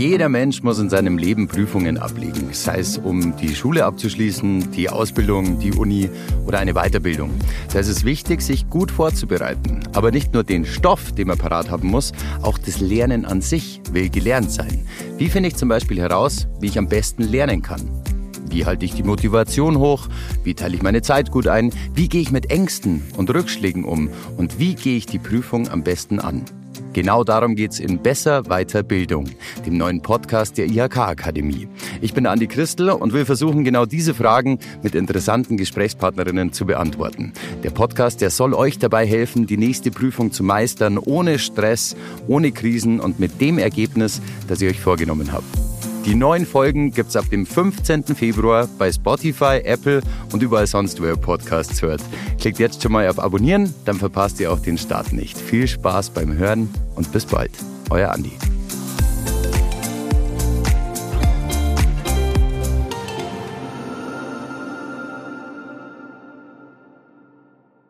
Jeder Mensch muss in seinem Leben Prüfungen ablegen, sei es um die Schule abzuschließen, die Ausbildung, die Uni oder eine Weiterbildung. Da ist es wichtig, sich gut vorzubereiten. Aber nicht nur den Stoff, den man parat haben muss, auch das Lernen an sich will gelernt sein. Wie finde ich zum Beispiel heraus, wie ich am besten lernen kann? Wie halte ich die Motivation hoch? Wie teile ich meine Zeit gut ein? Wie gehe ich mit Ängsten und Rückschlägen um? Und wie gehe ich die Prüfung am besten an? Genau darum geht's in Besser Weiter Bildung, dem neuen Podcast der IHK Akademie. Ich bin Andi Christel und will versuchen, genau diese Fragen mit interessanten Gesprächspartnerinnen zu beantworten. Der Podcast, der soll euch dabei helfen, die nächste Prüfung zu meistern, ohne Stress, ohne Krisen und mit dem Ergebnis, das ihr euch vorgenommen habt. Die neuen Folgen gibt's ab dem 15. Februar bei Spotify, Apple und überall sonst, wo ihr Podcasts hört. Klickt jetzt schon mal auf Abonnieren, dann verpasst ihr auch den Start nicht. Viel Spaß beim Hören und bis bald. Euer Andi.